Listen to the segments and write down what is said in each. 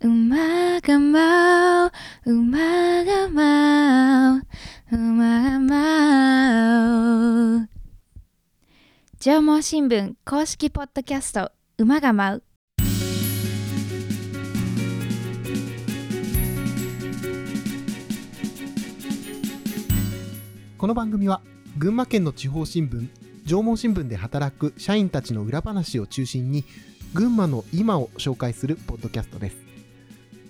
馬が舞う、馬が舞う、馬が舞う。縄文新聞公式ポッドキャスト、馬が舞う。この番組は群馬県の地方新聞縄文新聞で働く社員たちの裏話を中心に群馬の今を紹介するポッドキャストです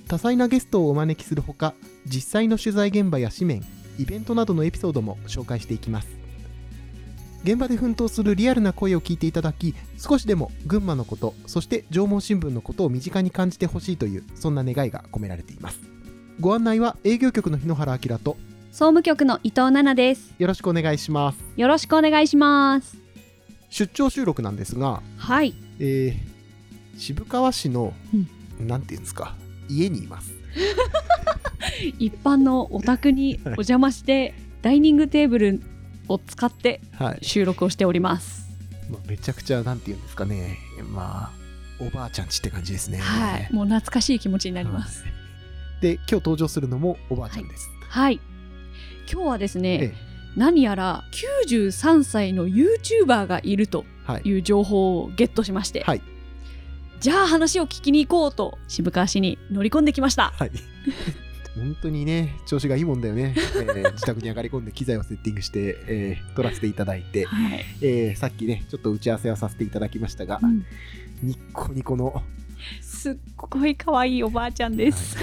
多彩なゲストをお招きするほか実際の取材現場や紙面イベントなどのエピソードも紹介していきます現場で奮闘するリアルな声を聞いていただき少しでも群馬のことそして縄文新聞のことを身近に感じてほしいというそんな願いが込められていますご案内は営業局の日野原明と総務局の伊藤奈々です。よろしくお願いしますよろしくお願いします。出張収録なんですが、はい。えー渋川市の、なんていうんですか家にいます。一般のお宅に お邪魔して、ダイニングテーブルを使ってはい、収録をしております。まあ、めちゃくちゃなんていうんですかね。まあおばあちゃんちって感じですね。はい。もう懐かしい気持ちになります。で今日登場するのもおばあちゃんです、はい。今日はですね、ええ。何やら93歳の YouTuber がいるとはい。いう情報をゲットしまして、はいじゃあ話を聞きに行こうと渋川市に乗り込んできました。はい 本当にね調子がいいもんだよね、えー自宅に上がり込んで機材をセッティングして、えー撮らせていただいて、はい。えーさっきねちょっと打ち合わせはさせていただきましたが、うんニッコニコのすっごい可愛いおばあちゃんです。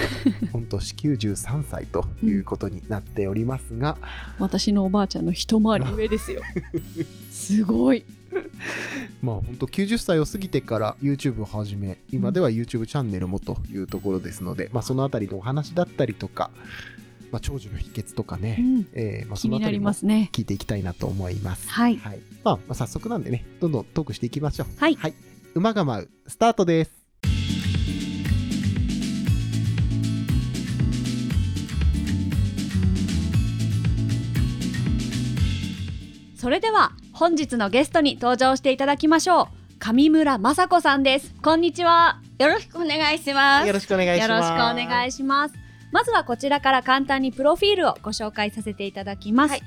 御年93歳ということになっておりますが、私のおばあちゃんの一回り上ですよ。すごい。まあ本当90歳を過ぎてから YouTube を始め今では YouTube チャンネルもというところですので、まあ、そのあたりのお話だったりとか、まあ、長寿の秘訣とかね、うんえーまあ、そのあたりもますね。聞いていきたいなと思います。はい。はいまあ、まあ早速なんでねどんどんトークしていきましょう。はい馬が舞うスタートです。それでは本日のゲストに登場していただきましょう。上村雅子さんです。こんにちは。よろしくお願いします。よろしくお願いしよます。ろしくお願いします。まずはこちらから簡単にプロフィールをご紹介させていただきます。はい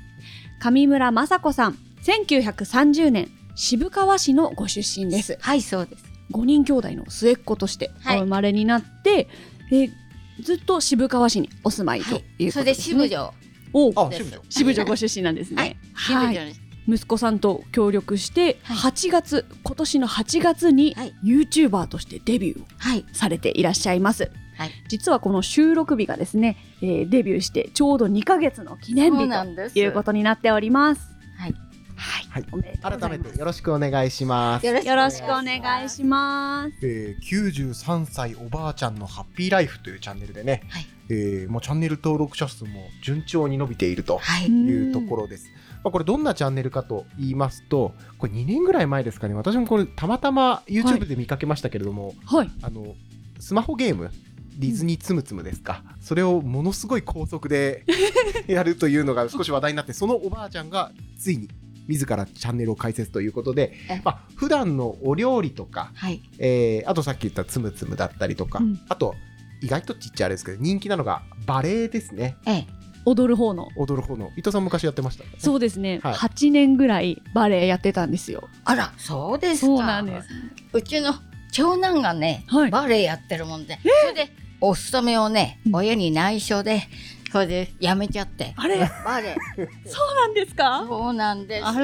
上村雅子さん、1930年渋川市のご出身です。はい、そうです。5人兄弟の末っ子としておはい生まれになって、えーずっと渋川市にお住まいとはいいうことそれでですね。支部長おあ、です渋谷支部長ご出身なんですね。支部長です。息子さんと協力して、はい8月今年の8月にはい YouTuber としてデビューをはい。されていらっしゃいます、はい実はこの収録日がですね、えーデビューしてちょうど2ヶ月の記念日なんです。ということになっておりますはい。はい、はいおめでとうござ改めてよろしくお願いします。よろしくお願いしますえー、93歳おばあちゃんのハッピーライフというチャンネルでね、はいえーもうチャンネル登録者数も順調に伸びているとはい。いうところです。まあ、これどんなチャンネルかと言いますとこれ2年ぐらい前ですかね。私もこれたまたま YouTube で見かけましたけれども、はい。あのスマホゲームディズニーつむつむですか、それをものすごい高速で やるというのが少し話題になってそのおばあちゃんがついに自らチャンネルを開設ということでえ、まあ普段のお料理とかはい。えーあとさっき言ったつむつむだったりとか、うん。あと意外とちっちゃいあれですけど人気なのがバレエですね。ええ。踊る方の。踊る方の。伊藤さん昔やってました？そうですね、はい。8年ぐらいバレエやってたんですよ。あら、そうですか。そうなんです。うちの長男がね、はい。バレエやってるもんで、それでお勤めをねう、ん。親に内緒で、それで辞めちゃって。あれ？バレエ。そうなんですか？そうなんですよ。そ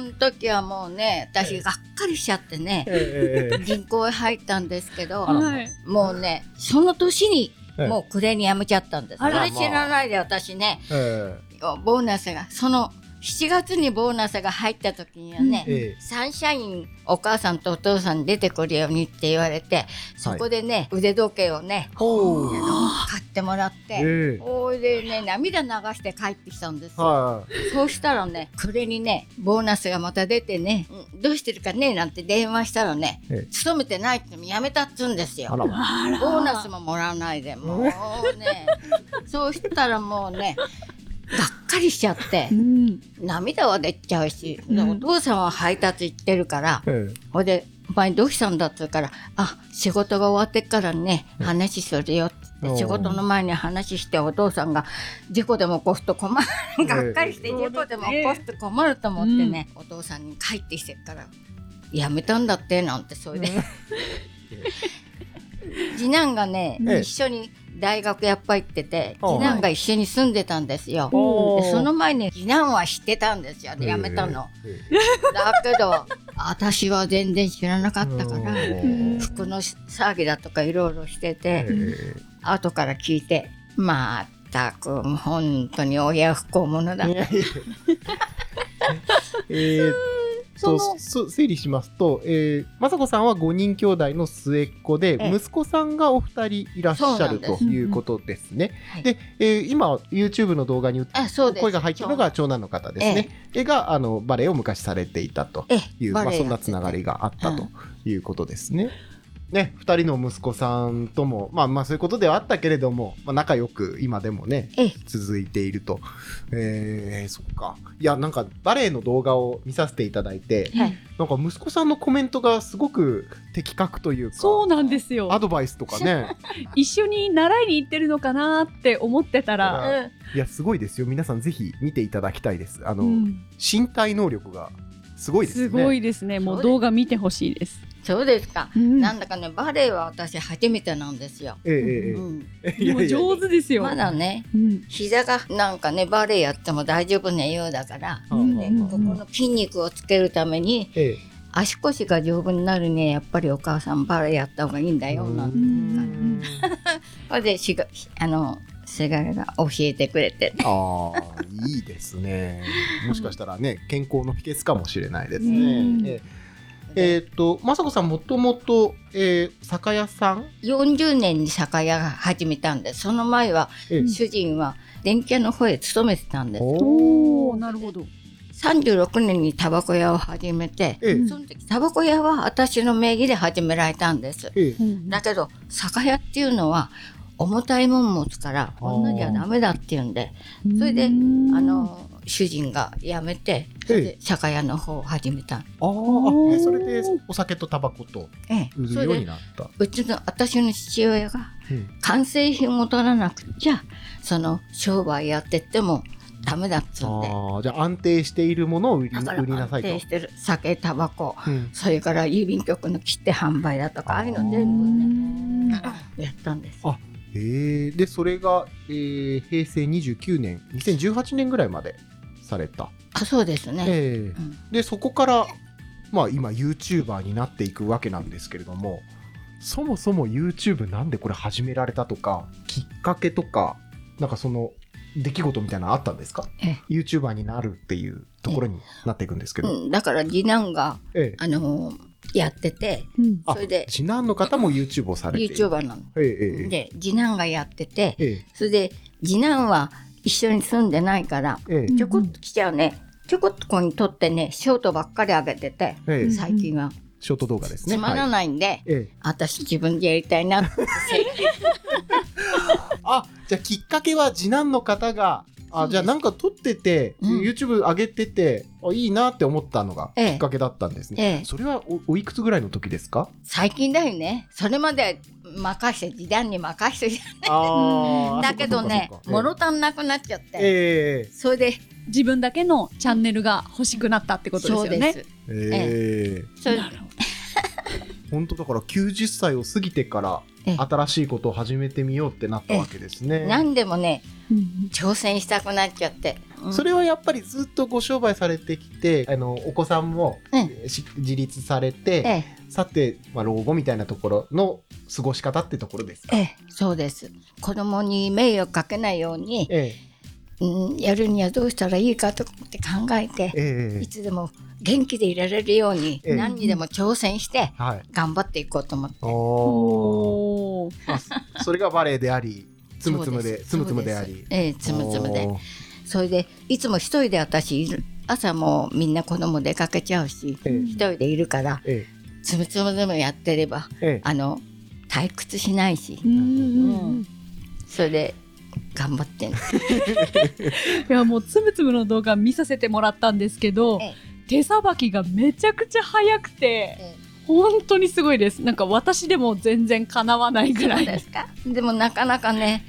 の時はもうね、私がっかりしちゃってね、えーえー銀行へ入ったんですけど、はい。もうね、その年にええもう暮れに辞めちゃったんです。それ知らないで私ね、え。ボーナスが、その7月にボーナスが入った時にはね、サンシャインお母さんとお父さんに出てくるようにって言われて、そこでね、腕時計をね、買ってもらって、えーそれでね、涙流して帰ってきたんですよ。はい。そうしたらね、暮れにね、ボーナスがまた出てね、うん。どうしてるかねなんて電話したらね、ええ。勤めてないって辞めたっつうんですよ。ボーナスももらわないで、もうね、そうしたらもうね、がっかりしちゃってう、ん。涙は出ちゃうし、うん。お父さんは配達行ってるから、えーほいで、前どうしたんだって言うから「あ仕事が終わってっからね話するよ」って仕事の前に話してお父さんが事故でも起こすと困るがっかりして事故でも起こすと困ると思ってね、お父さんに帰ってきてから「やめたんだって」なんてそれで。次男がね、ええ。一緒に大学やっぱ行ってて次男が一緒に住んでたんですよ。でその前に次男は知ってたんですよでやめたの。えだけど私は全然知らなかったからうん。服の騒ぎだとかいろいろしてて、え後から聞いてまったく本当に親不孝者だえーっと整理しますと、えー、雅子さんは5人兄弟の末っ子で、ええ。息子さんがお二人いらっしゃるということですね。はいで、えー今 YouTube の動画に声が入ってるのが長男の方ですね。絵があのバレエを昔されていたとえいう、まあ、そんなつながりがあったということですね。ね、2人の息子さんとも、まあまあそういうことではあったけれども、まあ、仲良く今でもね、ええ続いていると。えー、そっか。いや、なんかバレエの動画を見させていただいて、はいなんか息子さんのコメントがすごく的確というか、そうなんですよアドバイスとかね、一緒に習いに行ってるのかなって思ってたら、あいや、すごいですよ。皆さんぜひ見ていただきたいです。あの、うん身体能力がすごいですね。すごいですねもう動画見てほしいです、そうですか、うん。なんだかねバレエは私初めてなんですよ。ええ上手ですよ、まだねうん。膝がなんかねバレエやっても大丈夫なようだから、うんねうん。ここの筋肉をつけるためにええ。足腰が丈夫になるにはやっぱりお母さんバレエやった方がいいんだよなんてん。それでしがあのせがれが教えてくれて。ああ、いいですね。もしかしたらね、健康の秘訣かもしれないですうん。ね。えええーっと、雅子さんもともと、えー酒屋さん、40年に酒屋が始めたんです。その前はええ。主人は電気屋の方へ勤めてたんです。おおなるほど。36年にタバコ屋を始めてええ。その時タバコ屋は私の名義で始められたんです。ええ。だけど酒屋っていうのは重たいもん持つから女じゃダメだっていうんでそれであの主人が辞めて酒屋の方を始めた、あーあ、えそれでお酒とタバコとええ、売るようにそれでなった。うちの私の父親がうん。完成品を取らなくちゃその商売やってってもダメだっつうんでああ、じゃあ安定しているものを売りなさいと。安定。してる。酒タバコ。うん。それから郵便局の切手販売だとかああいうの全部ねやったんですあえー、で、それが、えー平成29年、2018年ぐらいまでされた。あそうですね、ええうん。でそこから、まあ、今 YouTuber になっていくわけなんですけれどもそもそも YouTube なんでこれ始められたとかきっかけとかなんかその出来事みたいなのあったんですか？え ?YouTuber になるっていうところになっていくんですけど、うん、だから次男が、ええ。あのーやっててうん。あそれで次男の方も YouTube をされている。YouTuber なの。ええええ。で次男がやっててええ。それで次男は一緒に住んでないからええ。ちょこっと来ちゃうね。ちょこっとここに撮ってねショートばっかり上げててええ。最近は。ショート動画ですね。つまらはいないんで、ええ。私自分でやりたいなって。あじゃあきっかけは次男の方があじゃあなんか撮ってて、うん。YouTube 上げててあいいなって思ったのがきええ。っかけだったんですね、ええ。それはおおいくつぐらいの時ですか？最近だよね。それまで任して時短に任してあ だけどね物足んなくなっちゃって、ええそれで自分だけのチャンネルが欲しくなったってことですよね。そうです。ええ。それなるほ本当だから90歳を過ぎてからええ新しいことを始めてみようってなったわけですね、何でもねど。挑戦したくなっちゃって、うん。それはやっぱりずっとご商売されてきてあのお子さんも、えし自立されて、ええ。さて、まあ、老後みたいなところの過ごし方ってところですか？ええそうです。子供に迷惑かけないように、えうん、やるにはどうしたらいいかとかって考えてえ、ええ。いつでも元気でいられるようにええ。何にでも挑戦してはい。頑張っていこうと思って。おー。おそそれがバレエであり つむつむでつむつむであり。ええつむつむで。それでいつも一人で私いる朝もみんな子供出かけちゃうしええ。一人でいるからえつむつむでもやってればええ。えあの退屈しないし。それで頑張って いやもうつむつむの動画見させてもらったんですけどええ手さばきがめちゃくちゃ早くて本当にすごいです。なんか私でも全然かなわないぐらい。ですか？でもなかなかね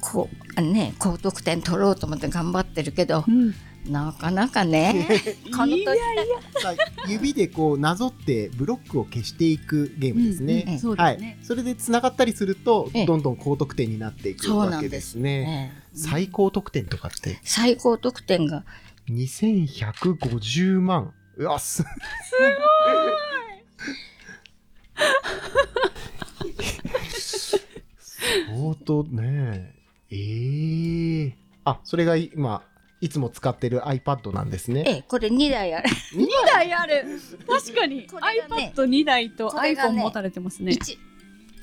こうね高得点取ろうと思って頑張ってるけどうん。なかなかね この 指でこうなぞってブロックを消していくゲームですね。うんうんはいですね、それでつながったりするとええ。どんどん高得点になっていくわけでなんです。ね最高得点とかって？最高得点が2150万。うわす。すごい。相当ねええあそれが今いつも使ってる iPad なんですね。ええこれ2台ある2台ある確かに、ね iPad2 台と iPhone ね持たれてますね一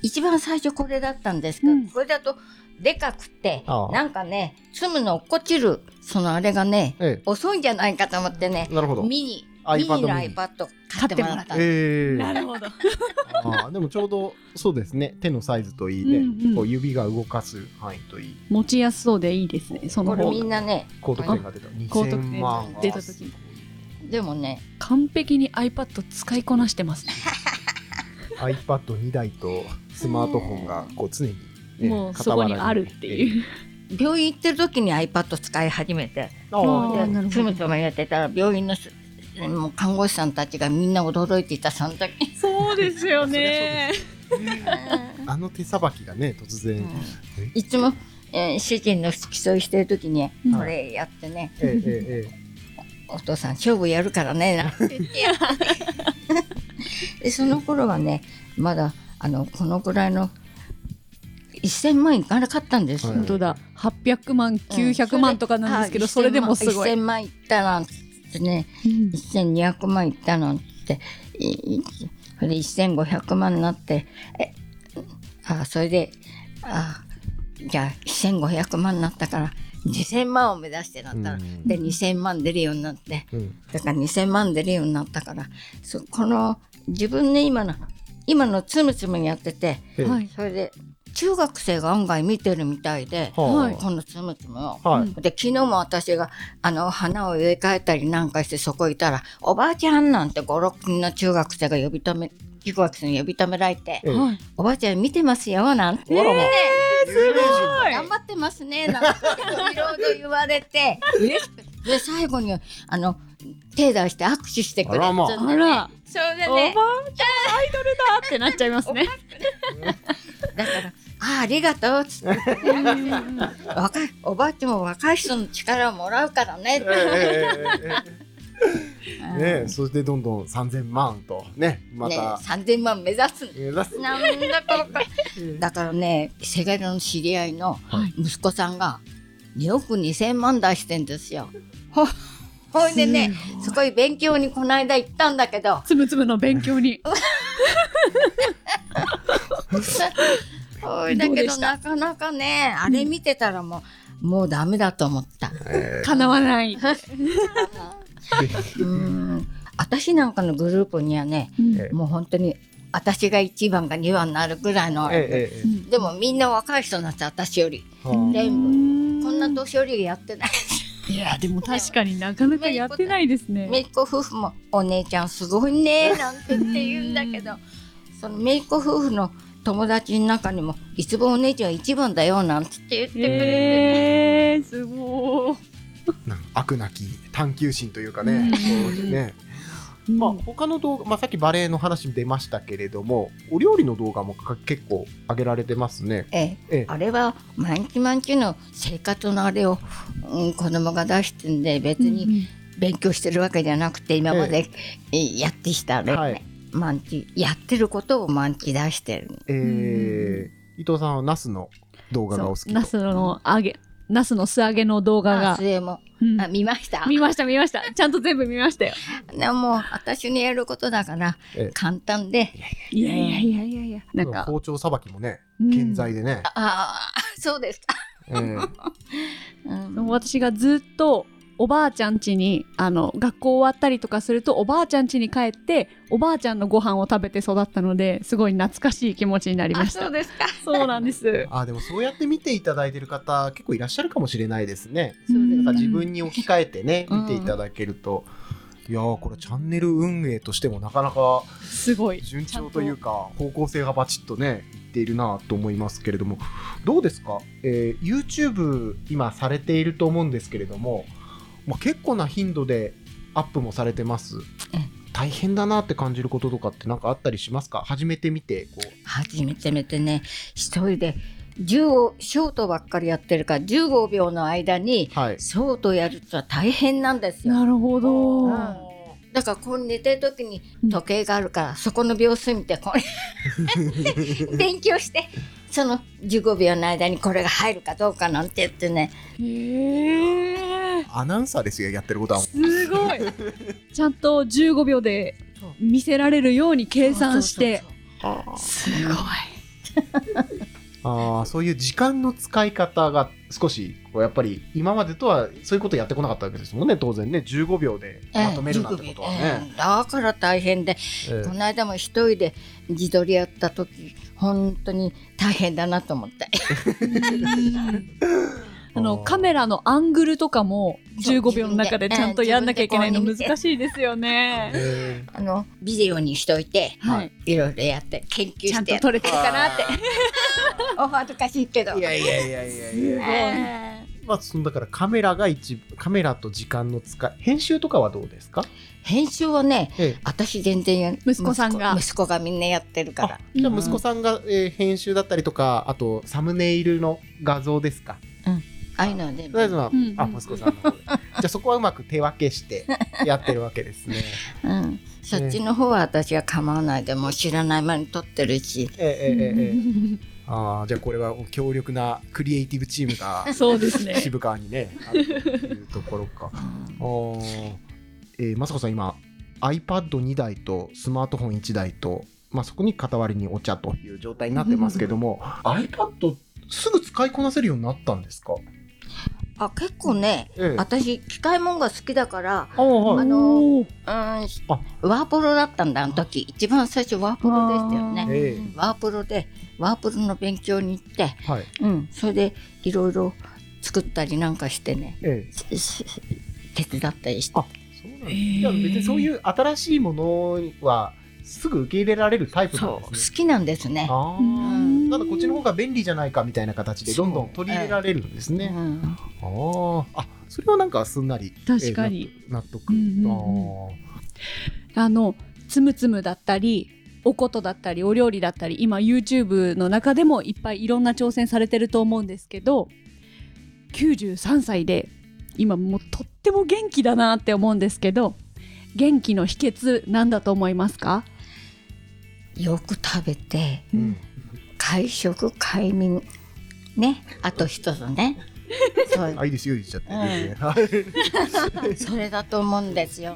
一番最初これだったんですけど、うんこれだとでかくてなんかね積むの落っこちるそのあれがねえ遅いんじゃないかと思ってねえ、なるほど。ミニ iPad ミニの iPad 買ってもらった。なるほど。あーでもちょうどそうですね。手のサイズといいね、うんうん。こう指が動かす範囲といい。持ちやすそうでいいですね。そのこれみんなね高得点が出た。高得2000点万出た時。でもね完璧に iPad 使いこなしてますね。iPad2 台とスマートフォンがこう常に、ねもうそこにあるっていう。病院行ってる時に iPad 使い始めてつむつむやってたら病院のすもう看護師さんたちがみんな驚いていたその時。そうですよね。あの手さばきがね突然、えいつも、えー主人の付き添いしてる時にうん。これやってね、えええお父さん勝負やるからね。なんて言ってその頃はねまだあのこのぐらいの1000万いかなかったんです。よ、はい。本当だ。800万900万とかなんですけど、あそれでもすごい、1000万いったなんてね。うん。1200万いったなんて。それで1500万になって。えあそれであじゃあ1500万になったから2000万を目指してなったら、うん。で2000万出るようになって。うん。だから2000万出るようになったから。そこの自分で今の今のつむつむやっててええ。はい。それで中学生が案外見てるみたいで、ははいこのつむつむを。あはい、うんで昨日も私があの花を植え替えたりなんかしてそこいたら「おばあちゃん」なんて56人の中学生が呼び止め中学生に呼び止められてええ。はい「おばあちゃん見てますよ」なんて、あらま。あ有名人はい。頑張ってますねなんていろいろ言われて。嬉しくて。で最後にあの手出して握手してくれあらまあつんでねあら。それでおばあねちゃんアイドルだってなっちゃいますね。だから「ああありがとう」っつって。若いおばあちゃんも若い人の力をもらうからね。ってねそしてどんどん3000万とねまねた、3000万目指す。目指す。なんだこれ。だからねせがれの知り合いのはい。息子さんが2億2000万出してんですよ。ほほいでねそこに勉強にこの間行ったんだけど。つむつむの勉強に だけどなかなかねあれ見てたらもう、もうダメだと思った。かなわない、うん。私なんかのグループにはねえもう本当に私が1番か2番になるぐらいの、でもみんな若い人なんです私よりはあ。全部。こんな年寄りがやってない。いやでも確かになかなかやってないですね。姪っ子夫婦も「お姉ちゃんすごいね」なんて言って言うんだけど。その姪っ子夫婦の友達の中にも「いつもお姉ちゃん一番だよ」なんて言ってくれて、えー、すごなんか悪なき探求心というかね、うんねい、まあ、他の動画、まあ、さっきバレエの話出ましたけれどもお料理の動画もか結構上げられてますね。ええ。ええ。あれは毎日毎日の生活のあれを、うん、子供が出してんで別に勉強してるわけじゃなくて今までえ。やってきたあれ、はい毎日やってることを毎日出してる。えー伊藤さんはナスの動画がお好きと。ナスの揚げナスの素揚げの動画あがそ、れも、うん。あ見ました？見ました見ました。ちゃんと全部見ましたよ。でも私にやることだからええ。簡単で。いやいやいやいやいや。なんか。包丁さばきもねうん。健在でね、ああそうですか、えーうん。私がずっとおばあちゃん家にあの学校終わったりとかするとおばあちゃん家に帰っておばあちゃんのご飯を食べて育ったのですごい懐かしい気持ちになりまあした。そうですか。そうなんです。あでもそうやって見ていただいてる方結構いらっしゃるかもしれないですね。そうですなんか自分に置き換えてねうん。見ていただけるといやーこれチャンネル運営としてもなかなかすごい順調というか方向性がバチッとねいっているなと思いますけれども。どうですか、えー YouTube 今されていると思うんですけれども、まあ、結構な頻度でアップもされてます。え大変だなって感じることとかって何かあったりしますか？始めてみてこう。初めて見てね。一人で15ショートばっかりやってるから15秒の間にはい。ショートやるとは大変なんですよ。なるほど、うん。だからこう寝てる時に時計があるから、そこの秒数見てこれ。勉強してその15秒の間にこれが入るかどうかなんて言ってね。へえアナウンサーですよやってることは。すごい。ちゃんと15秒で見せられるように計算して。すごい。あーそういう時間の使い方が少しこうやっぱり今までとはそういうことやってこなかったわけですもんね当然ね。15秒でまとめるなんてことはええね。だから大変で、ええ。この間も一人で自撮りやった時本当に大変だなと思って あのカメラのアングルとかもそう15秒の中でちゃんとやんなきゃいけないの難しいですよね。えあのビデオにしといて、はい。いろいろやって研究ちゃんしてと撮れてるかなって。お恥ずかしいけど。ーいやいやいやいやいや。ええまあそのだからカメラが一カメラと時間の使い編集とかはどうですか、編集はねええ。私全然や息子さんが。息子がみんなやってるから。あじゃあ息子さんが、えー編集だったりとかあとサムネイルの画像ですか？あいうのはねあ、息子さんの方で。じゃあそこはうまく手分けしてやってるわけですね。うん。そっちの方は私は構わないでも知らない間に撮ってるし。ええええあじゃあこれは強力なクリエイティブチームがそうですね。渋川にねあるというところか。う、えー、雅子さん今 iPad2 台とスマートフォン1台と、まあ、そこにかたわりにお茶という状態になってますけども iPad すぐ使いこなせるようになったんですか？あ結構ねええ。私機械もんが好きだからあはいあのう。んワープロだったんだあの時。一番最初ワープロでしたよね。えワープロでワープロの勉強に行って、えはい。うん、それでいろいろ作ったりなんかしてね。手伝ったりして。あそうなんですいや別にそういう新しいものはすぐ受け入れられるタイプなんですね。きなんですね。あうんあ、ただこっちの方が便利じゃないかみたいな形でどんどん取り入れられるんですね。うんあーあ、それはなんかすんなり。確かにえー納得。うんうんうんあのつむつむだったりおことだったりお料理だったり今 YouTube の中でもいっぱいいろんな挑戦されてると思うんですけど93歳で今もうとっても元気だなって思うんですけど元気の秘訣なんだと思いますか？よく食べてうん。会食快眠。ね。あと一つね。そう。あ、いいですよ、言っちゃって。うん。それだと思うんですよ。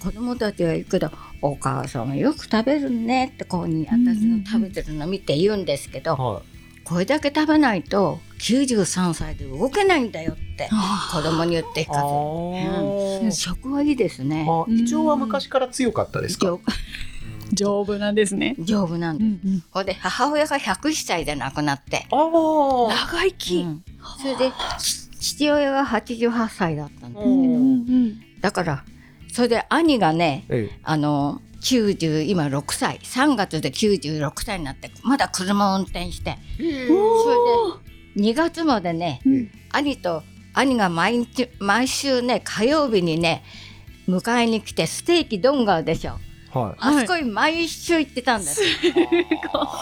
子供たちは言うけど「お母さんはよく食べるね」ってこうにうんうんうん私の食べてるの見て言うんですけど、はこれだけ食べないと93歳で動けないんだよって子供に言ってい。あいかー。ず食はいいですね。あ、胃腸は昔から強かったですか？丈 丈夫なんですね。丈夫なんで、うんうん。ほんで母親が101歳で亡くなって、ああ。長生き、うん。それでち父親が88歳だったんですけど、うんうんだからそれで兄がねええ。あの90今6歳。3月で96歳になってまだ車を運転して。ええそれで2月までねうん。兄と兄が毎日毎週ね火曜日にね迎えに来てステーキドンがあるでしょはい。あそこに毎週行ってたんです、ス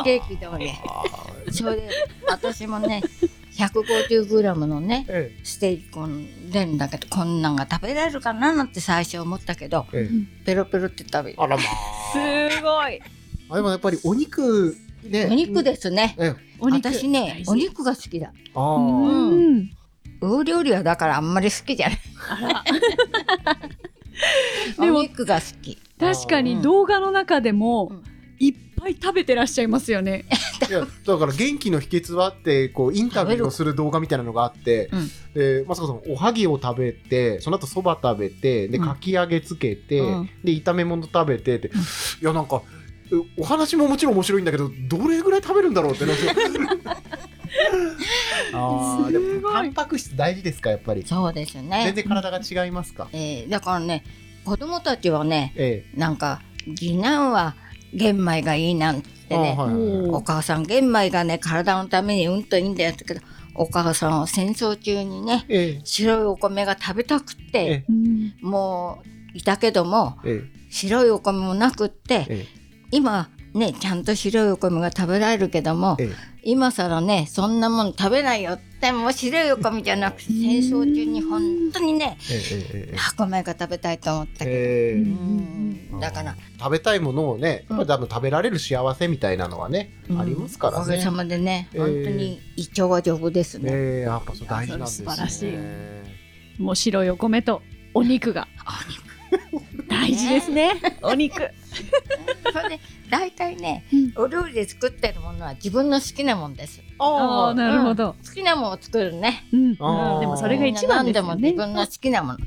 テーキドンにそれで私もね 150g のねえステーキこんでんだけどこんなんが食べられるかななんて最初思ったけどえ。え。え。ペロペロって食べるあらますごい。あ。でもやっぱりお肉ね。お肉ですね。私ねお肉が好きだ。あうあ。ん。お料理はだからあんまり好きじゃない。お肉が好き確かにうん。動画の中でもうん。いっぱい食べてらっしゃいますよね。いやだから元気の秘訣はってこうインタビューをする動画みたいなのがあって、うん。でまさかさんおはぎを食べてその後そば食べてでうん。かき揚げつけて、うん。で炒め物食べてって、いやなんかえお話ももちろん面白いんだけどどれぐらい食べるんだろうってなんか あーでもタンパク質大事ですかやっぱり。そうです全ね。然体が違いますか？えーだからね子供たちはねえなんか次男は玄米がいいなんてえね、あはいはいはい。お母さん玄米がね体のためにうんといいんだよってけどお母さんは戦争中にねええ。白いお米が食べたくって、もういたけどもえ白いお米もなくって、え。今ねちゃんと白いお米が食べられるけども、え今更ねそんなもん食べないよってもう白いお米じゃなくて戦争中に本当にねええええ白米が食べたいと思ったけど、ええ。うん。だから、食べたいものをねやっ多分食べられる幸せみたいなのはね、うん。ありますからね。おかげさまでね、ええ。本当に胃腸は丈夫ですね。ええやっぱそう大事なんですね。素晴らしい。もう白いお米とお肉が。大事ですね。お肉。それで大体ね、うんお料理で作ってるものは自分の好きなもんです。ああ、なるほど。好きなものを作るね。うん。でもそれが一番ですよね何でも自。分の好きなもの。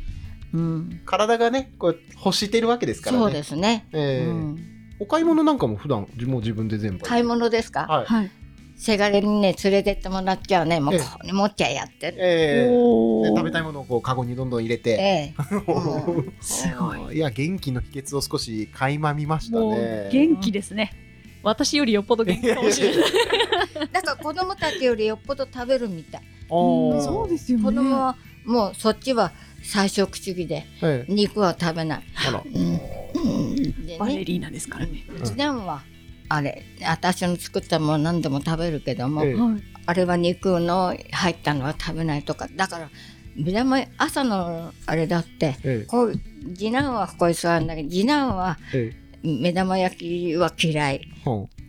うん、体がねこう欲してるわけですからねそうですね。ええうんお買い物なんかも普段もう自分で全部買い物ですか、はいはい。せがれにね連れてってもらっちゃうね。もうええ。これ持っちゃやって。る。え。ー。で食べたいものをこうカゴにどんどん入れて、ええ。うんすごい。いや元気の秘訣を少し垣間見ましたもねう元気ですね。私よりよっぽど元気かもしれない。だから子供たちよりよっぽど食べるみたい。そうですよね。子供はもうそっちは菜食主義でええ。肉は食べない。あら。うん。でね。バレリーナですからね。次男はあれ私の作ったもの何でも食べるけども、ええ。はい。あれは肉の入ったのは食べないとか。だから目玉朝のあれだってええ。こう次男はここに座るんだけど次男はえ目玉焼きは嫌い。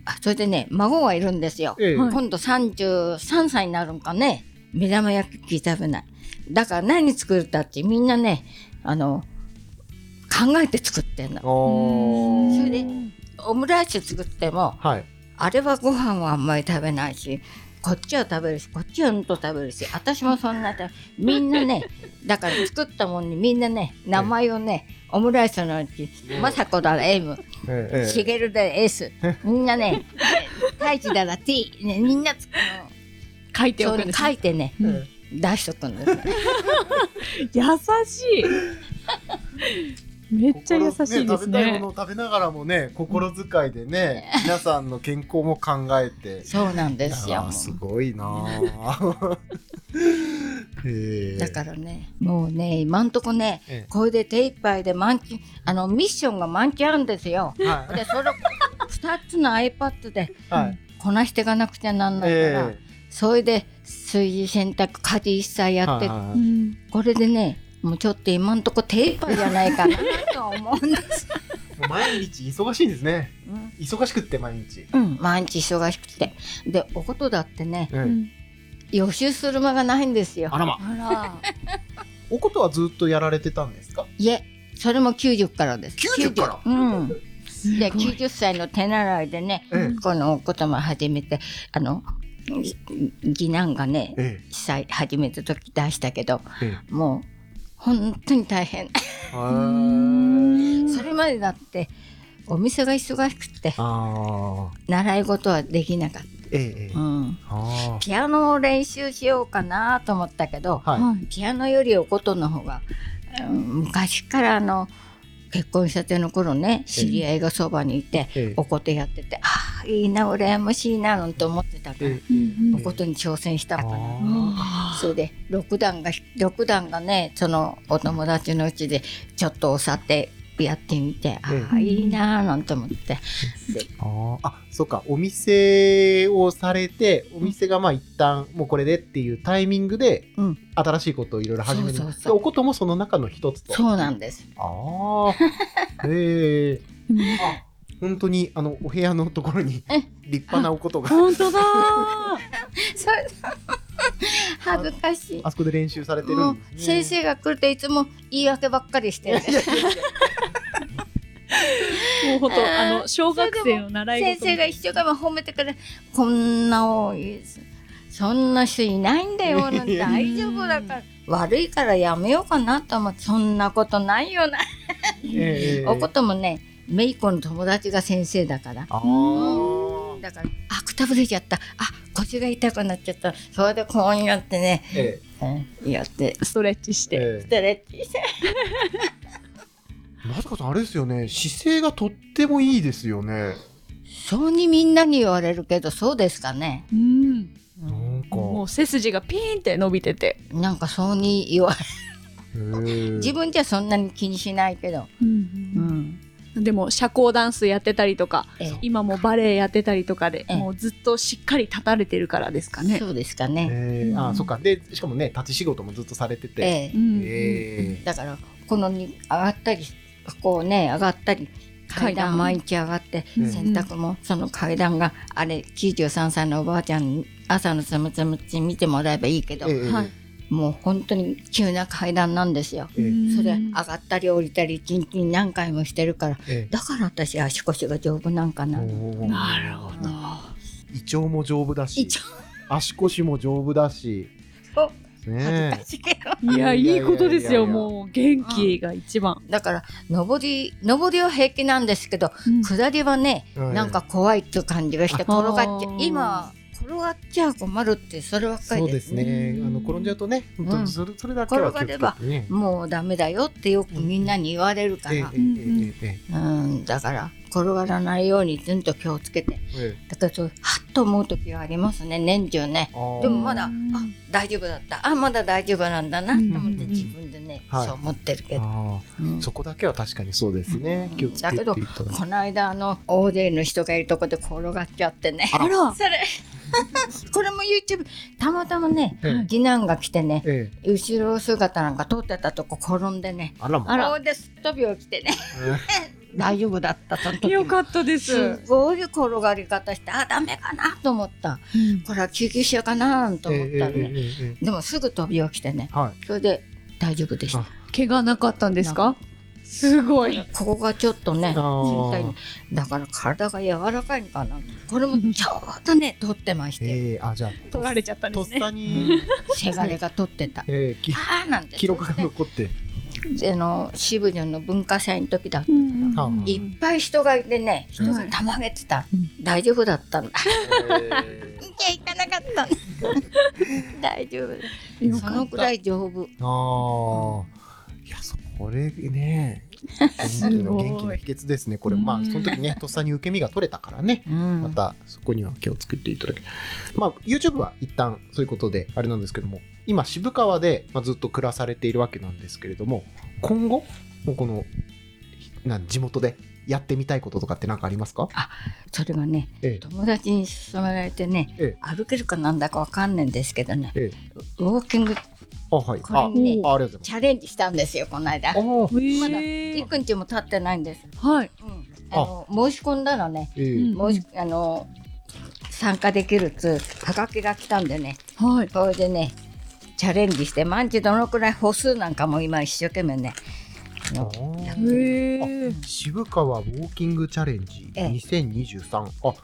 あそれでね孫がいるんですよ、今度33歳になるんかね。目玉焼き食べない。だから何作るったってみんなねあの考えて作ってんの。それでオムライス作ってもはい。あれはご飯はあんまり食べないしこっちは食べるしこっちはうんと食べるし私もそんなみんなね だから作ったもんにみんなね名前をねオムライスのうち雅子だら M ええええ。しげるだら S みんなね太一だら T ねみんなつ書いておくんですね。書いてねうん。出しとくんですね。優しい。めっちゃ優しいです心食べたいねもの。を食べながらもね心遣いでね皆さんの健康も考えて。そうなんですよ。すごいな だからねもうね今んとこねええ。これで手一杯で満チあのミッションが満チあるんですよ。はでそれを2つの iPad でい。はいこなしていかなくちゃなんないから、えそれで炊事洗濯家事一切えやって、はいはい。これでねもうちょっと今んとこ手一杯じゃないかな。とは思うんです、毎日忙しいんですね。うん。忙しくって毎日。うん、毎日忙しくて。でおことだってねええ。うん。予習する間がないんですよ。あらま。あら。おことはずっとやられてたんですか？いえそれも90からです。90から？うん。ですごい。90歳の手習いでね、ええ。このおことも始めてあの次男がねえ1歳始めた時出したけどええ。もう本当に大変。それまでだってお店が忙しくて習い事はできなかっええええ。た、うん、あピアノを練習しようかなと思ったけどあはい。はい。ピアノよりおことの方が、うん昔からあの結婚したての頃ね知り合いがそばにいて、ええ。おことやっててああいいな羨ましいななんて思ってたから、おことに挑戦したのかな。あそれで六段が六段がねそのお友達のうちでちょっとおさてやってみて、ああええいいなーなんて思って。であーあそうか。お店をされてお店がまあ一旦もうこれでっていうタイミングでうん。新しいことをいろいろ始める。そおこともその中の一つと。そうなんです。あ あへえ本当にあのお部屋のところにえ立派なおことが本当だ。ー。それ恥ずかしい。あそこで練習されてるもうんですね。先生が来るといつも言い訳ばっかりして。る。もう本当あの小学生の習い先事生が一生懸命褒めてくれこんな多いですそんな人いないんだよなんて。大丈夫だから。悪いからやめようかなと思ってそんなことないよな、ええ。おこともねめいっ子の友達が先生だから。だからあくたぶれちゃった。あ腰が痛くなっちゃった。それでこうやってね、えうん。やって。ストレッチして、ええ。ストレッチして。え まさかさんあれですよね。姿勢がとってもいいですよね。そうにみんなに言われるけどそうですかね、うん。なんか。もう背筋がピーンって伸びてて、なんかそうに言われへえ 自分じゃそんなに気にしないけど、うんでも社交ダンスやってたりとかええ。今もバレエやってたりとかでええ。もうずっとしっかり立たれてるからですかね。そうですかね、えー、あそっか。でしかもね立ち仕事もずっとされてて、ええ。だからこのに上がったりこうね上がったり階階段。段毎日上がってうん。洗濯もその階段があれ93歳のおばあちゃんに朝のつむつむち見てもらえばいいけど、ええ。はいもう本当に急な階段なんですよ。ええ。それ上がったり降りたり一日に何回もしてるからえだから私足腰が丈夫なんかえな。なるほど。胃腸も丈夫だし足腰も丈夫だし。おね恥ずかしいやいいことですよいやいや。いやいやもう元気が一番。だから上り上りは平気なんですけど下りはね、うんなんか怖いっていう感じがして転がっちゃあー。今転がっちゃ困るってそればっかりです。すそうでね。ね。あの転んじゃうとね本当うん。にそれそれだけは気をつけてね。もうダメだよってよくみんなに言われるから、うん、だから転がらないようにずんと気をつけて。ええ。だからそうはっと思う時がありますね年中ね。でもまだあ大丈夫だった。あまだ大丈夫なんだなと思ってうん。自分でね、はい。そう思ってるけど、そこだけは確かにそうですね。気をつけていただいてこの間あの大勢の人がいるとこで転がっちゃってね。あら。それ。これも YouTube たまたまねええ。次男が来てねええ。後ろ姿なんか撮ってたとこ転んでね。あらま。あら。こうですっ飛び起きてね大丈夫だったその時よかったです。すごい転がり方してあダメかなと思った。これは救急車かなと思ったらね、ええええええでもすぐ飛び起きてね。はい。それで大丈夫でした。あ怪我なかったんですか？すごい。ここがちょっとねだから体が柔らかいのかな。これもちょうどね取ってまして。ええあじゃあ取られちゃったんですね。とっさに、せがれが取ってた。ええきああなんて。記録が残って。であの渋谷の文化祭の時だうんうんうん。あいっぱい人がいてね人がたまげてた、大丈夫だったんだえいや行かなかった大丈夫。よかった。そのくらい丈夫。えああいやそれね。元気のごい元気の秘訣ですねこれ。まあうんその時ねとっさに受け身が取れたからね。うん。またそこには気をつけていただけ。まあ YouTube は一旦そういうことであれなんですけども今渋川で、まあ、ずっと暮らされているわけなんですけれども今後もうこのなん地元でやってみたいこととかって何かありますか？それがねえ友達に勧められてねええ。歩けるかなんだかわかんないんですけどねええ。ウォーキングあはい。これにねチャレンジしたんですよこの間。まだへえ幾日も経ってないんです、はい。うん、あ。の申し込んだらね申しあの参加できるつはがきが来たんでね。はい。それでねチャレンジして毎日どのくらい歩数なんかも今一生懸命ねやっへえ。渋川ウォーキングチャレンジええ。2023、あ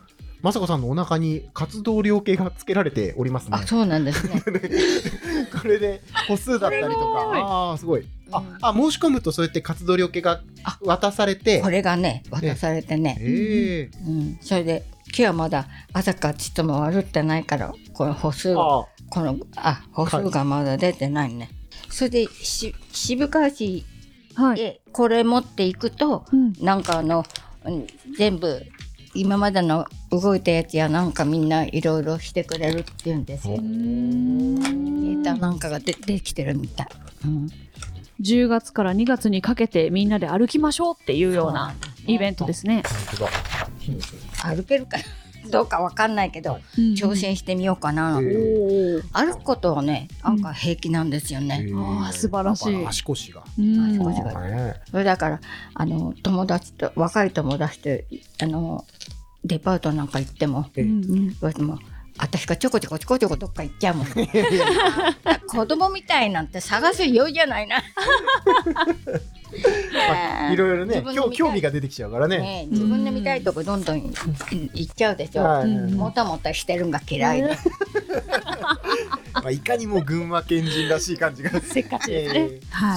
まさこさんのお腹に活動量計がつけられておりますね。あそうなんです ね。これで歩数だったりとか。ああーすごい。あ、うん。あ申し込むとそうやって活動量計があ。渡されて。これがね渡されてね、ええ。うん、それで今日はまだ朝かちっとも悪ってないからこの歩数あこのあ歩数がまだ出てないね、それでし渋川市はい。へこれ持っていくとうん。なんかあの、うん全部今までの動いたやつやなんかみんないろいろしてくれるって言うんですよ。データなんかがでできてるみたい。うん、10月から2月にかけてみんなで歩きましょうっていうようなイベントですね。本当だ歩けるかどうかわかんないけど挑戦してみようかな。歩くことはねなんか平気なんですよね。ええあー素晴らしい。足腰が。うん。足腰が。ねそれだからあの友達と若い友達とあのデパートなんか行ってもええ。うん。うん言われても私がちょこちょこちょこちょこどっか行っちゃうもん。子供みたいなんて探すようじゃないな まあいろいろね興興味が出てきちゃうからね。ね自分で見たいとこどんどん行っちゃうでしょ、もたもたしてるんが嫌いで、まあ、いかにも群馬県人らしい感じが。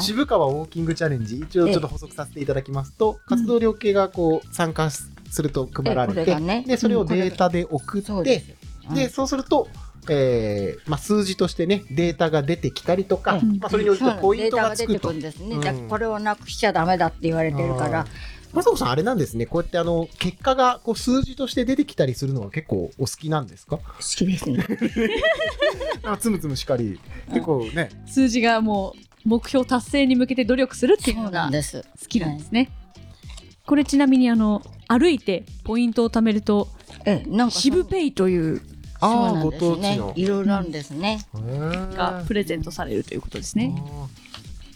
渋川ウォーキングチャレンジ一応ちょっと補足させていただきますと、活動量計がこう参加すると配られて、でそれをデータで送って。で、そうすると、えーまあ、数字としてね、データが出てきたりとか、うんまあ、それによってポイントがつくとデータが出てくるん。ですね。うんこれをなくしちゃダメだって言われてるからあー。まさん、あれなんですね、こうやってあの結果がこう数字として出てきたりするのは結構お好きなんですか？好きですね。あつむつむしかり、結構ね、数字がもう目標達成に向けて努力するっていうのが。好きなんですね。これちなみにあの歩いてポイントを貯めるとえ、なんか渋ペイというああ、そうなんごですね当地の。。いろいろあるんですね。がプレゼントされるということですね。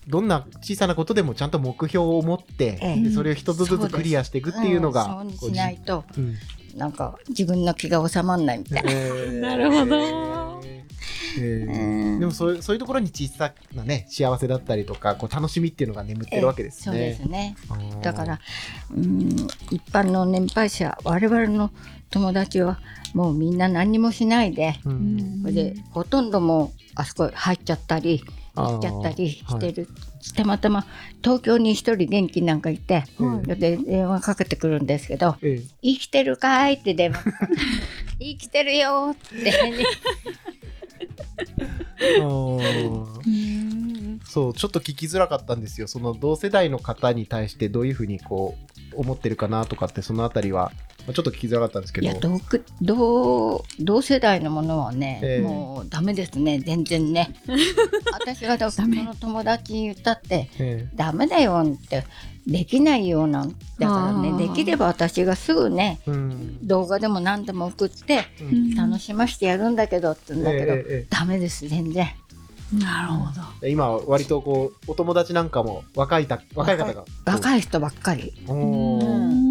どんな小さなことでもちゃんと目標を持って、ええでそれを一つずつクリアしていくっていうのが、んそうにしないと、こうんなんか自分の気が収まらないみたいな。えーなるほどえーうんでもそういうそういうところに小さなね幸せだったりとかこう楽しみっていうのが眠ってるわけですそうね。ですね。だから、うん、一般の年配者、我々の友達はもうみんな何にもしないで、うん。それでほとんどもうあそこ入っちゃったり、行っちゃったりしてる。たまたま東京に一人元気なんかいて、はいで電話かけてくるんですけど、ええ。生きてるかいって電話。生きてるよって、そうちょっと聞きづらかったんですよ。その同世代の方に対してどういうふうにこう思ってるかなとかってそのあたりはまあちょっと聞きづらかったんですけど。いや同く同同世代のものはね、ええ。もうダメですね。全然ね。私がだそダメの友達に言ったってえダメだよってできないよなんだからね。できれば私がすぐねえうん。動画でも何でも送ってうん。楽しましてやるんだけどって言うんだけど、えええダメです全然。なるほど。え今割とこうお友達なんかも若いた若い方が。若い人ばっかり。おー。うん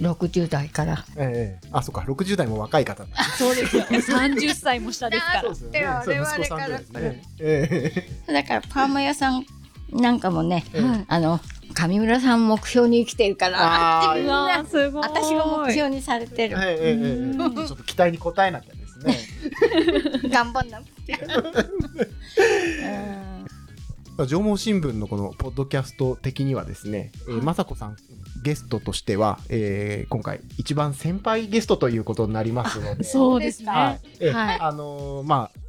60代から。ええ。あそっか。60代も若い方。そうですよ。30歳も下ですから。そうですよね。だってそう息子さんぐらすね。ええ。だからパーマ屋さんなんかもねあの上村さん目標に生きてるから。あーうわーすごい。私が目標にされてる。ええええええ。ちょっと期待に応えなきゃですね。頑張んなくて まあ縄文新聞のこのポッドキャスト的にはですね、えー、雅子さんゲストとしては、えー今回一番先輩ゲストということになりますので、そうですね。はい、えーはい。あのーまあ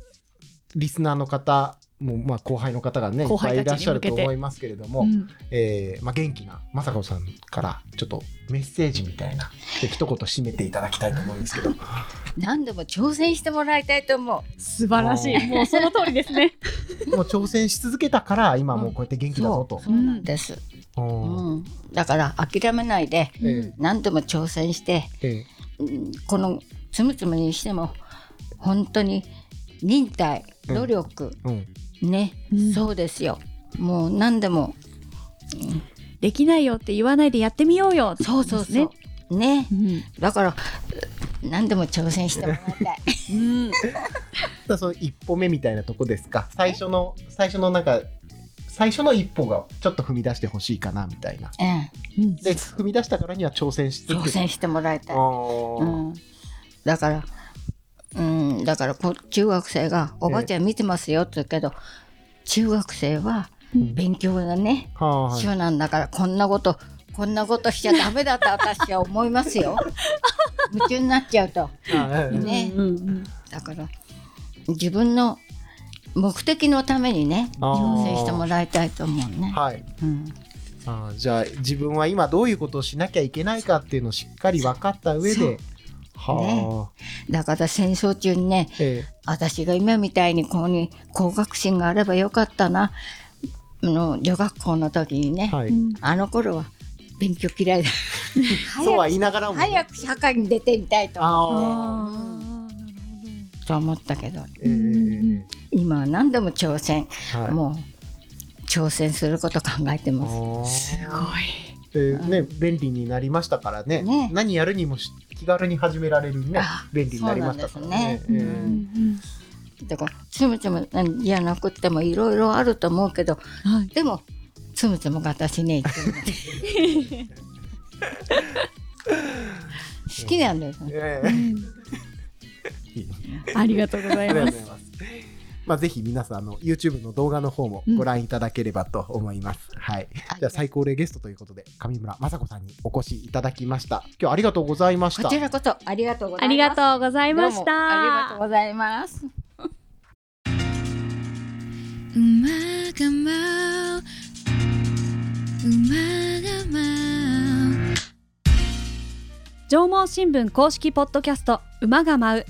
リスナーの方もまあ後輩の方がねいっ後ぱいいらっしゃる輩たちに向けてと思いますけれども、うん。えーまあ元気な雅子さんからちょっとメッセージみたいなで一言締めていただきたいと思うんですけど、何でも挑戦してもらいたいと思う。素晴らしい。もう。その通りですね。もう挑戦し続けたから今もうこうやって元気だぞと。そう。なんです、うん。うん、だから諦めないでえ何でも挑戦して、ええ。うんこのつむつむにしても本当に忍耐うん。努力、えうんね、うん。そうですよ。もう何でも。できないよって言わないでやってみようよ。そうそうそう。ね。ね。だから何でも挑戦してもらいたい。うん。その一歩目みたいなとこですか。最初の最初のなんか最初の一歩がちょっと踏み出してほしいかなみたいな。うん。で踏み出したからには挑戦し続け挑戦してもらいたい、あうーん、だからうんだからこ中学生が「おばあちゃん見てますよ」って言うけど中学生はうん。勉強がねは主なんだからこんなことこんなことしちゃダメだと私は思いますよ。夢中になっちゃうと。ねうんうんだから自分の目的のためにね挑戦してもらいたいと思うね。はい。うん。あーじゃあ自分は今どういうことをしなきゃいけないかっていうのをしっかり分かった上ではあ、だから戦争中にねえ私が今みたいにこうに工学心があればよかったな。あの女学校の時にね、えはい、うん。あの頃は勉強嫌いだ。そうは言いながらもね、早く社会に出てみたいとあ思あってと思ったけど。ええ今は何でも挑戦、はい。もう挑戦すること考えてます。すごい。でね、便利になりましたからね。ね。何やるにもし気軽に始められるねあ便利になりましたからね。そうなんだからつむつむじゃなくってもいろいろあると思うけどはい。でもつむつむが私ね 好きなんです。ね。ええありがとうございます。まあ、ぜひ皆さんあの YouTube の動画の方もご覧いただければと思います。はい。じゃあ最高齢ゲストということで上村雅子さんにお越しいただきました。今日はありがとうございましたこち。らこそありがとうございます。ありがとうございましどうもありがとうた。ございます。馬が舞う馬が舞う縄文新聞公式ポッドキャスト馬が舞う。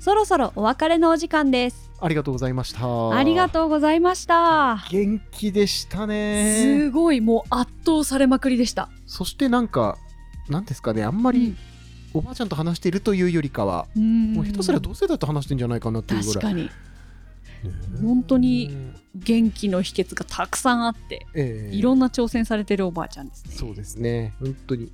そろそろお別れのお時間です。ありがとうございました。ありがとうございました。元気でしたね。すごいもう圧倒されまくりでした。そしてなんか、なんですかね、あんまりおばあちゃんと話しているというよりかは、うんもう下手すら同世代と話してんじゃないかなっていうぐらい。確かにね本当に、元気の秘訣がたくさんあって、ええいろんな挑戦されてるおばあちゃんですね。そうですね、本当に、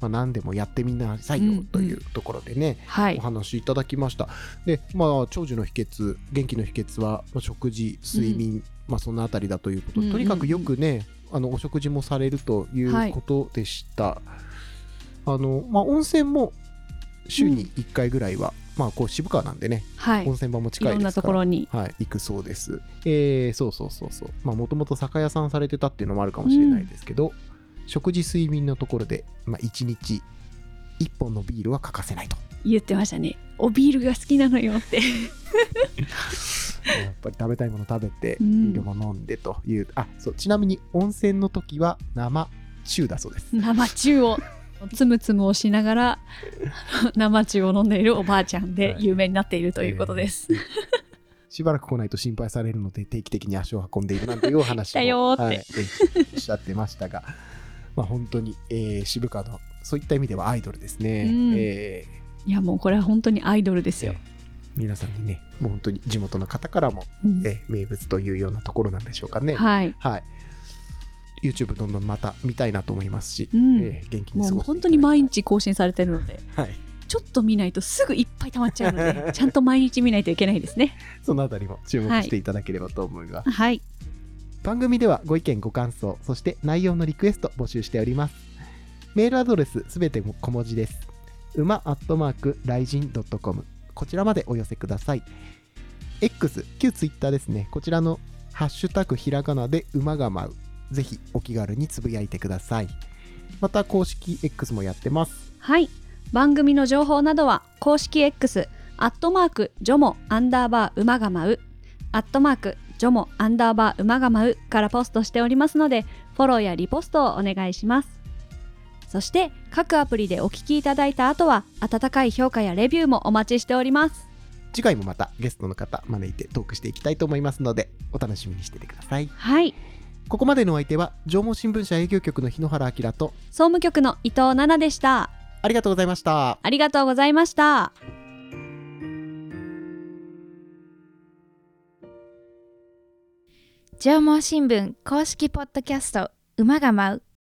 まあ、何でもやってみなさいようんうんというところでね、はいお。話いただきました。で、まあ、長寿の秘訣、元気の秘訣は、まあ食事、睡眠、まあ、そのあたりだということで、うんうんとにかくよくね、あのお食事もされるということでした。あの、まあ、温泉も週に1回ぐらいは、まあ、こう渋川なんでね、はい。温泉場も近いですから。ところに。はい、行くそうです。えー、そうそうそうそう。まあ、もともと酒屋さんされてたっていうのもあるかもしれないですけど、食事、睡眠のところで、まあ、1日1本のビールは欠かせないと。言ってましたね。おビールが好きなのよって。やっぱり食べたいもの食べて、うんビールも飲んでという。あ、そう、ちなみに温泉の時は生中だそうです。生中をつむつむをしながら 生中を飲んでいるおばあちゃんで有名になっているということです。えー。しばらく来ないと心配されるので定期的に足を運んでいるなんていうお話も だよーってはいえーおっしゃってましたが、まあ、本当に、えー渋川のそういった意味ではアイドルですね。うんえーいやもうこれは本当にアイドルですよ。皆さんにね、もう本当に地元の方からも、うんえー名物というようなところなんでしょうかね。はい。はい。YouTube どんどんまた見たいなと思いますし、うんえー元気に過ご本当に毎日。日更新されてるので、はい。ちょっと見ないとすぐいっぱい溜まっちゃうので、ちゃんと毎日見ないといけないですね。そのあたりも注目していただければと思います。はい。番組ではご意見ご感想そして内容のリクエスト募集しております。メールアドレスすべて小文字です。馬アットマークライジン .com こちらまでお寄せください。X 旧 Twitter ですね。こちらのハッシュタグひらがなで馬が舞う。ぜひお気軽につぶやいてください。また公式 X もやってます。はい。番組の情報などは公式 X、アットマーク、ジョモ、アンダーバー、馬が舞う、アットマーク、ジョモ、アンダーバー、馬が舞うからポストしておりますので、フォローやリポストをお願いします。そして、各アプリでお聞きいただいた後は、温かい評価やレビューもお待ちしております。次回もまたゲストの方招いてトークしていきたいと思いますのでお楽しみにしててくださいはい。ここまでのお相手は縄文新聞社営業局の日野原明と総務局の伊藤奈々でした。ありがとうございましたありがとうございました。縄文新聞公式ポッドキャスト馬が舞う。